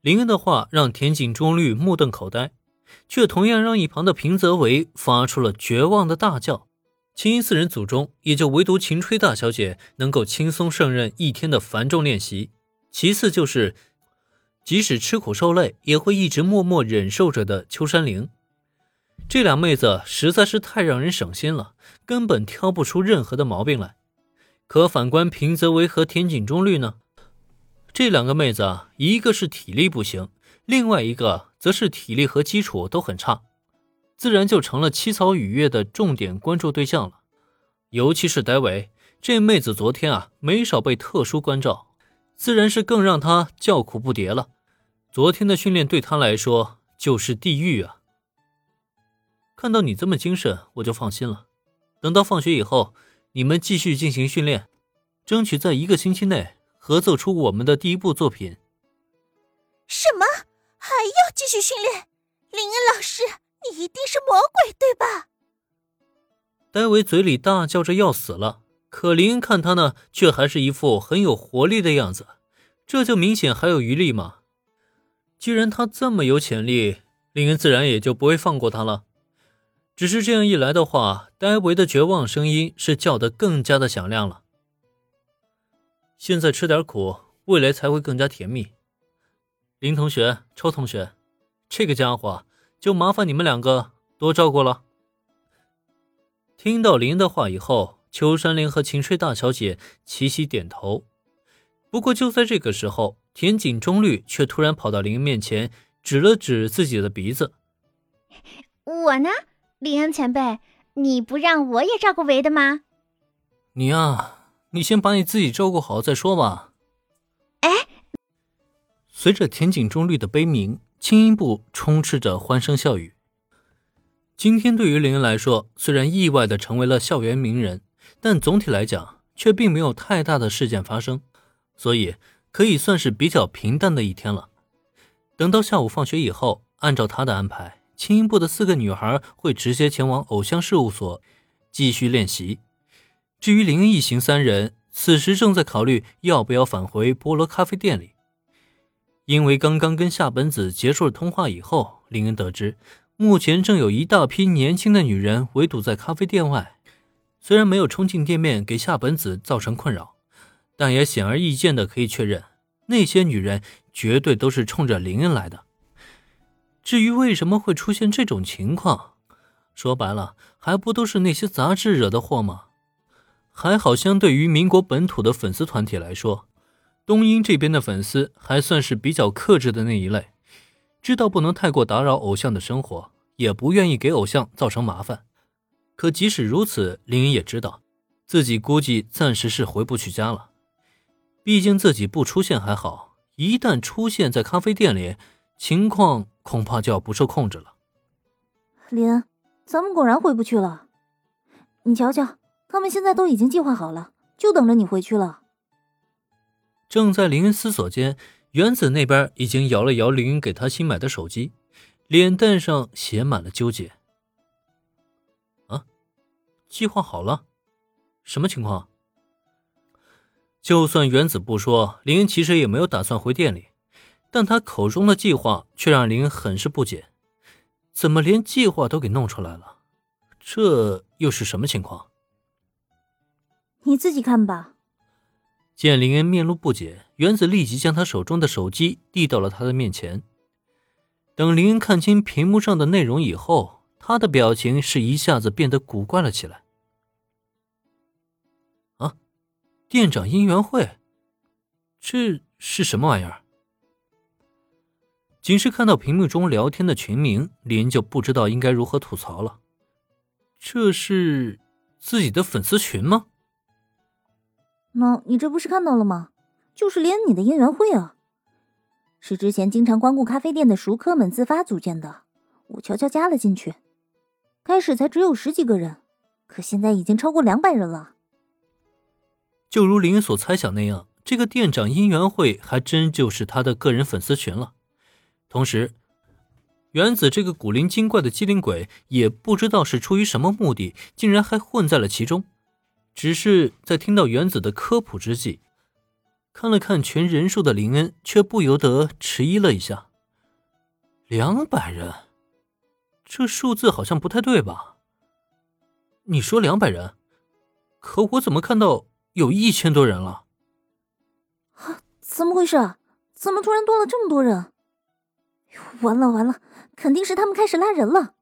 林恩的话让田井中律目瞪口呆，却同样让一旁的平泽唯发出了绝望的大叫。青音四人组中，也就唯独秦吹大小姐能够轻松胜任一天的繁重练习。其次就是，即使吃苦受累，也会一直默默忍受着的秋山玲。这俩妹子实在是太让人省心了，根本挑不出任何的毛病来。可反观平泽唯和田井中律呢？这两个妹子啊，一个是体力不行，另外一个则是体力和基础都很差。自然就成了七草雨月的重点关注对象了，尤其是戴维这妹子，昨天啊没少被特殊关照，自然是更让他叫苦不迭了。昨天的训练对他来说就是地狱啊！看到你这么精神，我就放心了。等到放学以后，你们继续进行训练，争取在一个星期内合奏出我们的第一部作品。什么？还要继续训练？林恩老师？你一定是魔鬼，对吧？戴维嘴里大叫着要死了，可林恩看他呢，却还是一副很有活力的样子，这就明显还有余力嘛。既然他这么有潜力，林恩自然也就不会放过他了。只是这样一来的话，戴维的绝望声音是叫得更加的响亮了。现在吃点苦，未来才会更加甜蜜。林同学、周同学，这个家伙。就麻烦你们两个多照顾了。听到林的话以后，秋山林和秦吹大小姐齐齐点头。不过就在这个时候，田井中律却突然跑到林面前，指了指自己的鼻子：“我呢，林恩前辈，你不让我也照顾维的吗？”“你呀，你先把你自己照顾好再说吧。”哎，随着田井中律的悲鸣。轻音部充斥着欢声笑语。今天对于林恩来说，虽然意外的成为了校园名人，但总体来讲却并没有太大的事件发生，所以可以算是比较平淡的一天了。等到下午放学以后，按照他的安排，轻音部的四个女孩会直接前往偶像事务所继续练习。至于林恩一行三人，此时正在考虑要不要返回菠萝咖啡店里。因为刚刚跟夏本子结束了通话以后，林恩得知，目前正有一大批年轻的女人围堵在咖啡店外。虽然没有冲进店面给夏本子造成困扰，但也显而易见的可以确认，那些女人绝对都是冲着林恩来的。至于为什么会出现这种情况，说白了，还不都是那些杂志惹的祸吗？还好，相对于民国本土的粉丝团体来说。东英这边的粉丝还算是比较克制的那一类，知道不能太过打扰偶像的生活，也不愿意给偶像造成麻烦。可即使如此，林恩也知道，自己估计暂时是回不去家了。毕竟自己不出现还好，一旦出现在咖啡店里，情况恐怕就要不受控制了。林，咱们果然回不去了。你瞧瞧，他们现在都已经计划好了，就等着你回去了。正在林恩思索间，原子那边已经摇了摇林恩给他新买的手机，脸蛋上写满了纠结。啊，计划好了？什么情况？就算原子不说，林恩其实也没有打算回店里，但他口中的计划却让林恩很是不解。怎么连计划都给弄出来了？这又是什么情况？你自己看吧。见林恩面露不解，原子立即将他手中的手机递到了他的面前。等林恩看清屏幕上的内容以后，他的表情是一下子变得古怪了起来。啊，店长姻缘会，这是什么玩意儿？仅是看到屏幕中聊天的群名，林就不知道应该如何吐槽了。这是自己的粉丝群吗？那，你这不是看到了吗？就是连你的姻缘会啊，是之前经常光顾咖啡店的熟客们自发组建的，我悄悄加了进去。开始才只有十几个人，可现在已经超过两百人了。就如林所猜想那样，这个店长姻缘会还真就是他的个人粉丝群了。同时，原子这个古灵精怪的机灵鬼也不知道是出于什么目的，竟然还混在了其中。只是在听到原子的科普之际，看了看全人数的林恩，却不由得迟疑了一下。两百人，这数字好像不太对吧？你说两百人，可我怎么看到有一千多人了？啊，怎么回事？怎么突然多了这么多人？完了完了，肯定是他们开始拉人了。